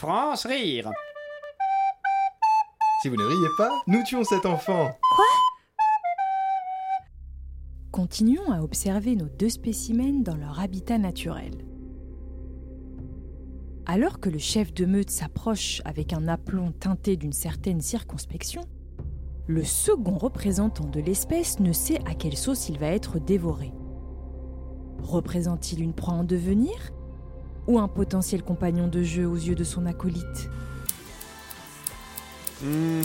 France rire. Si vous ne riez pas, nous tuons cet enfant. Continuons à observer nos deux spécimens dans leur habitat naturel. Alors que le chef de meute s'approche avec un aplomb teinté d'une certaine circonspection, le second représentant de l'espèce ne sait à quelle sauce il va être dévoré. Représente-t-il une proie en devenir? Ou un potentiel compagnon de jeu aux yeux de son acolyte Mhm.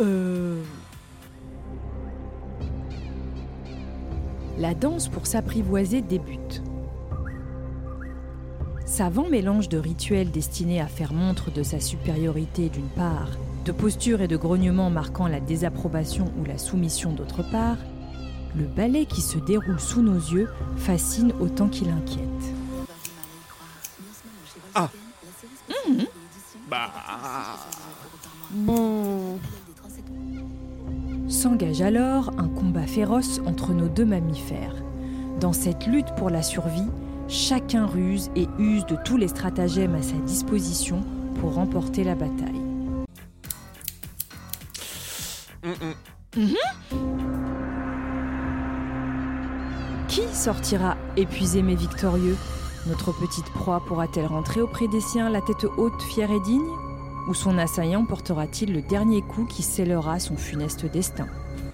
Euh... La danse pour s'apprivoiser débute. Savant mélange de rituels destinés à faire montre de sa supériorité d'une part, de postures et de grognements marquant la désapprobation ou la soumission d'autre part, le ballet qui se déroule sous nos yeux fascine autant qu'il inquiète. Ah. Bah. S'engage alors un combat féroce entre nos deux mammifères. Dans cette lutte pour la survie, chacun ruse et use de tous les stratagèmes à sa disposition pour remporter la bataille. Mhm. Qui sortira épuisé mais victorieux Notre petite proie pourra-t-elle rentrer auprès des siens la tête haute, fière et digne? Ou son assaillant portera-t-il le dernier coup qui scellera son funeste destin?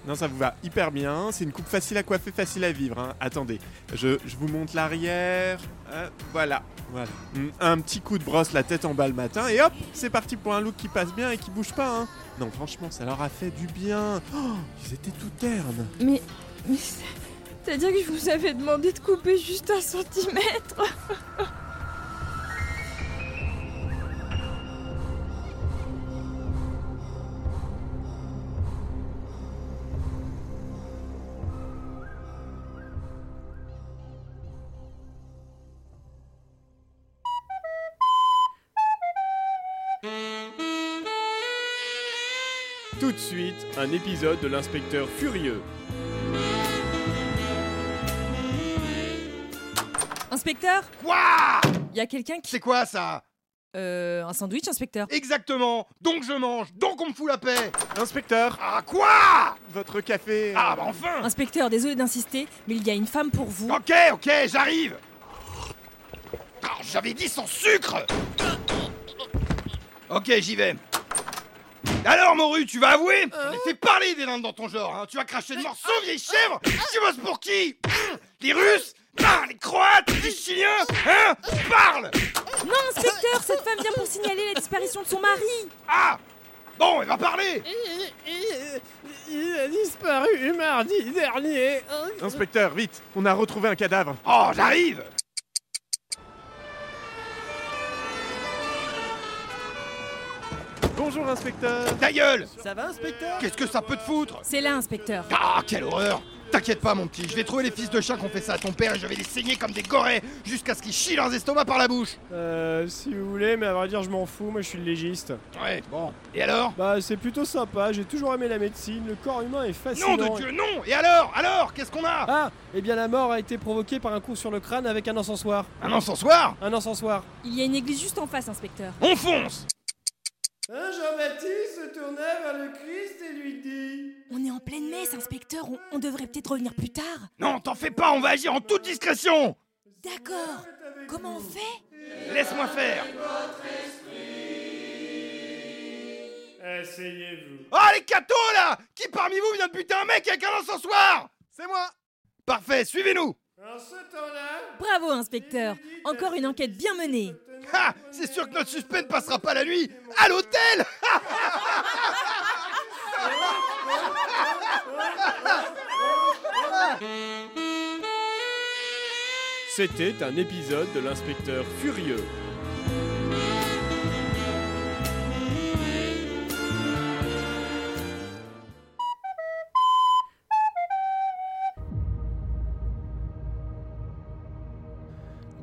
Non, ça vous va hyper bien. C'est une coupe facile à coiffer, facile à vivre. hein. Attendez, je, je vous monte l'arrière. Euh, voilà, voilà. Mm, Un petit coup de brosse la tête en bas le matin et hop, c'est parti pour un look qui passe bien et qui bouge pas. Hein. Non, franchement, ça leur a fait du bien. Oh, ils étaient tout ternes. Mais. mais C'est-à-dire que je vous avais demandé de couper juste un centimètre Tout de suite, un épisode de l'inspecteur furieux. Inspecteur Quoi? Y a quelqu'un qui. C'est quoi ça? Euh. Un sandwich, inspecteur. Exactement. Donc je mange, donc on me fout la paix. Inspecteur, Ah quoi? Votre café. Ah bah enfin! Inspecteur, désolé d'insister, mais il y a une femme pour vous. Ok, ok, j'arrive! Ah, J'avais dit sans sucre! Ok, j'y vais. Alors, Moru, tu vas avouer? On fait parler des Indes dans ton genre, hein. Tu vas cracher de morceaux, vieille chèvre Tu bosses pour qui? Les Russes? Ah, Les Croates Les Chiliens Hein Parle Non, inspecteur, cette femme vient pour signaler la disparition de son mari. Ah Bon, elle va parler Il a disparu mardi dernier. Inspecteur, vite, on a retrouvé un cadavre. Oh, j'arrive Bonjour, inspecteur. Ta gueule Ça va, inspecteur? Qu'est-ce que ça peut te foutre? C'est là, inspecteur. Ah, quelle horreur T'inquiète pas, mon petit, je vais trouver les fils de chat qui ont fait ça à ton père et je vais les saigner comme des gorées jusqu'à ce qu'ils chient leurs estomacs par la bouche Euh, si vous voulez, mais à vrai dire, je m'en fous, moi je suis le légiste. Ouais, bon. Et alors? Bah, c'est plutôt sympa, j'ai toujours aimé la médecine, le corps humain est fascinant. Non de Dieu, non Et alors? Alors Qu'est-ce qu'on a? Ah Eh bien, la mort a été provoquée par un coup sur le crâne avec un encensoir. Un encensoir? Un encensoir. Il y a une église juste en face, inspecteur. On fonce Un Jean-Baptiste se tourna vers le Christ et lui dit On est en pleine messe, inspecteur. On, on devrait peut-être revenir plus tard. Non, t'en fais pas, on va agir en toute discrétion D'accord. Comment on fait? Laisse-moi faire Asseyez-vous. Ah, les cathos, là Qui parmi vous vient de buter un mec avec un encensoir C'est moi Parfait, suivez-nous En ce temps-là, Bravo, inspecteur. Encore une enquête bien menée. Ha C'est sûr que notre suspect ne passera pas la nuit à l'hôtel C'était un épisode de l'inspecteur furieux.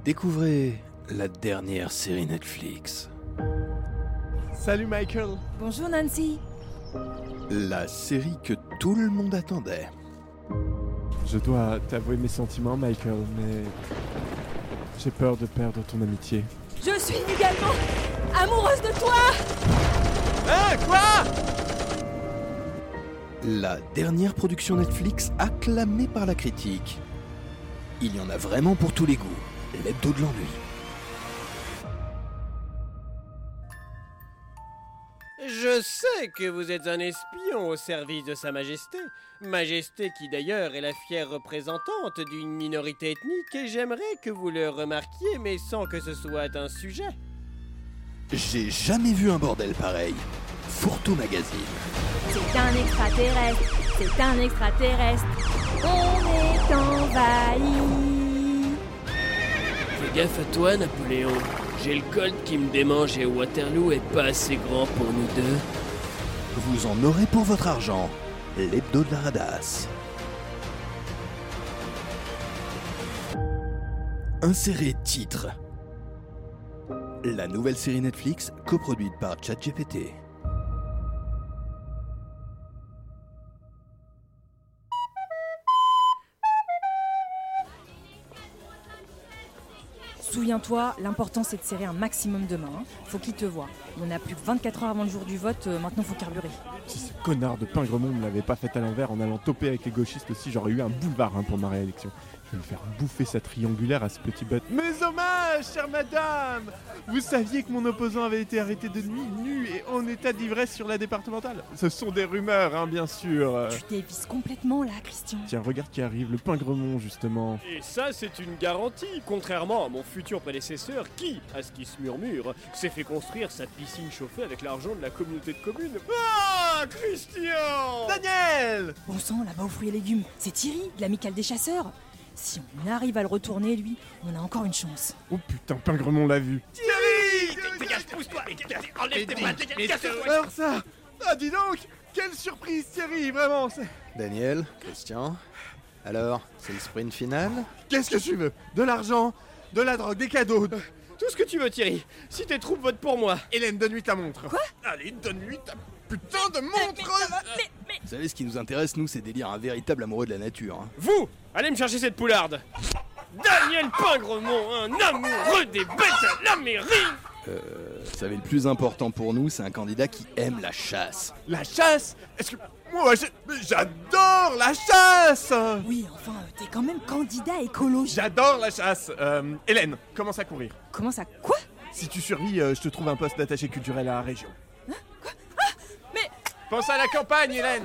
Découvrez la dernière série Netflix. Salut, Michael. Bonjour, Nancy. La série que tout le monde attendait. Je dois t'avouer mes sentiments, Michael, mais j'ai peur de perdre ton amitié. Je suis également. Amoureuse de toi Hein Quoi? La dernière production Netflix acclamée par la critique. Il y en a vraiment pour tous les goûts. L'hebdo de l'ennui. Je sais que vous êtes un espion au service de Sa Majesté. Majesté qui d'ailleurs est la fière représentante d'une minorité ethnique et j'aimerais que vous le remarquiez mais sans que ce soit un sujet. J'ai jamais vu un bordel pareil. Fourtou Magazine. C'est un extraterrestre, c'est un extraterrestre. On est envahi. Fais gaffe à toi, Napoléon. J'ai le colt qui me démange et Waterloo est pas assez grand pour nous deux. Vous en aurez pour votre argent. L'hebdo de la radasse. Insérez titre. La nouvelle série Netflix coproduite par ChatGPT. Souviens-toi, l'important c'est de serrer un maximum de mains. hein. Faut qu'il te voie. On a plus que 24 heures avant le jour du vote, euh, maintenant faut carburer. Si ce connard de Pingremont ne l'avait pas fait à l'envers en allant toper avec les gauchistes aussi, j'aurais eu un boulevard hein, pour ma réélection. Je vais me faire bouffer sa triangulaire à ce petit bête. Mes hommages, chère madame Vous saviez que mon opposant avait été arrêté de nuit, nu et en état d'ivresse sur la départementale? Ce sont des rumeurs, hein, bien sûr. Tu dévises complètement là, Christian. Tiens, regarde qui arrive, le Pingremont, justement. Et ça, c'est une garantie, contrairement à mon futur prédécesseur qui, à ce qui se murmure, s'est fait construire sa piscine chauffée avec l'argent de la communauté de communes. Ah, Christian Daniel Bon sang, là-bas aux fruits et légumes, c'est Thierry, de l'amicale des chasseurs. Si on arrive à le retourner, lui, on a encore une chance. Oh putain, Pingremont l'a vu. Dégage, pousse-toi Enlève tes Alors ça Ah dis donc Quelle surprise Thierry, vraiment Daniel, Christian. Alors, c'est le sprint final Qu'est-ce que tu veux? De l'argent De la drogue Des cadeaux de- Tout ce que tu veux, Thierry. Si tes troupes votent pour moi. Hélène, donne-lui ta montre Quoi? Allez, donne-lui ta putain de montre Vous savez, ce qui nous intéresse, nous, c'est d'élire un véritable amoureux de la nature. hein. Vous, allez me chercher cette poularde. Daniel Pingremont, un amoureux des bêtes à la mairie. Vous savez, le plus important pour nous, c'est un candidat qui aime la chasse. La chasse? Est-ce que... Moi, mais j'adore la chasse Oui, enfin, euh, t'es quand même candidat écologique. J'adore la chasse Euh, Hélène, commence à courir? Comment ça Quoi? Si tu survis, euh, je te trouve un poste d'attaché culturel à la région. Pense à la campagne, Hélène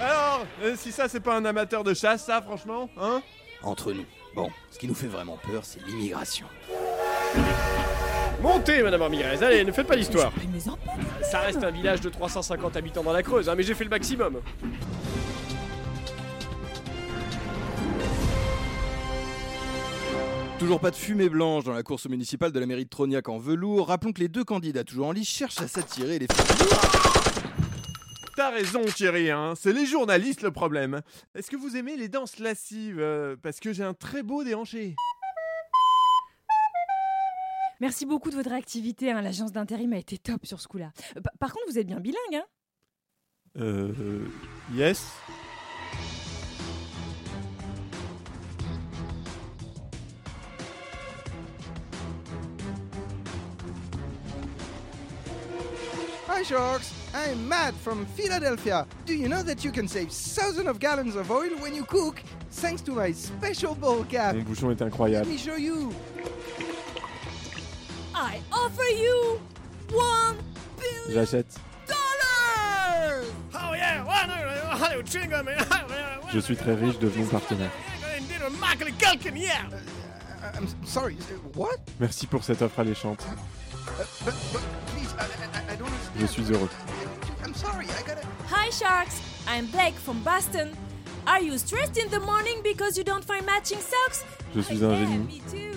Alors, euh, si ça c'est pas un amateur de chasse, ça franchement, hein? Entre nous. Bon, ce qui nous fait vraiment peur, c'est l'immigration. Montez, Madame Ramirez, allez, ne faites pas l'histoire. Paye mes impôts. Ça reste un village de 350 habitants dans la Creuse, hein, mais j'ai fait le maximum. Toujours pas de fumée blanche dans la course municipale de la mairie de Trognac en velours. Rappelons que les deux candidats toujours en lice cherchent à s'attirer les T'as raison Thierry, hein, c'est les journalistes le problème. Est-ce que vous aimez les danses lascives? Euh, Parce que j'ai un très beau déhanché. Merci beaucoup de votre réactivité, hein, l'agence d'intérim a été top sur ce coup-là. Euh, pa- Par contre, vous êtes bien bilingue, hein Euh... Yes Hi, Sharks! I'm Matt from Philadelphia. Do you know that you can save thousands of gallons of oil when you cook thanks to my special bowl cap? Mon bouchon est incroyable. Let me show you. I offer you one billion J'achète. dollars! Oh yeah, Je suis très riche, devenons partenaire. I- I'm sorry. uh, What? Merci pour cette offre alléchante. Understand. Je suis heureux. I'm sorry. I gotta. Hi, sharks! I'm Blake from Boston. Are you stressed in the morning because you don't find matching socks? Je suis un Yeah, génie. me too.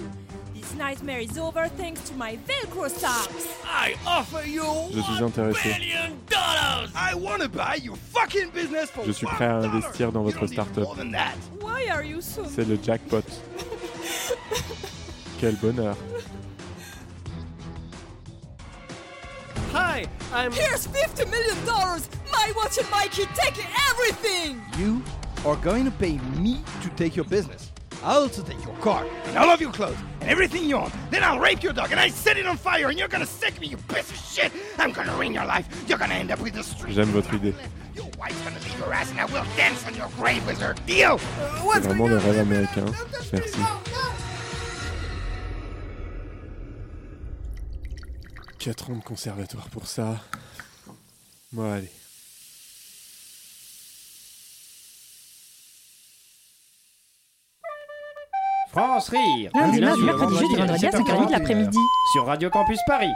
This nightmare is over thanks to my Velcro socks. I offer you Je suis intéressé. billion dollars. I wanna buy your fucking business for Je suis prêt à investir dans votre start-up. more than that. Why are you so C'est le jackpot. Quel bonheur. Hi, I'm Here's $50 million! My watch and Mikey take everything! You are going to pay me to take your business. I'll also take your car and all of your clothes and everything you own. Then I'll rape your dog and I set it on fire and you're gonna sick me, you piece of shit. I'm gonna ruin your life. You're gonna end up with the street. J'aime votre idée. Your wife's gonna leave your ass and I will dance on your grave with her. Deal? C'est vraiment le rêve américain. Merci. Quatre ans de conservatoire pour ça. Bon, allez. France Rire Lundi, du mardi, mercredi, jeudi, vendredi à 5h30 de l'après-midi. sur Radio Campus Paris.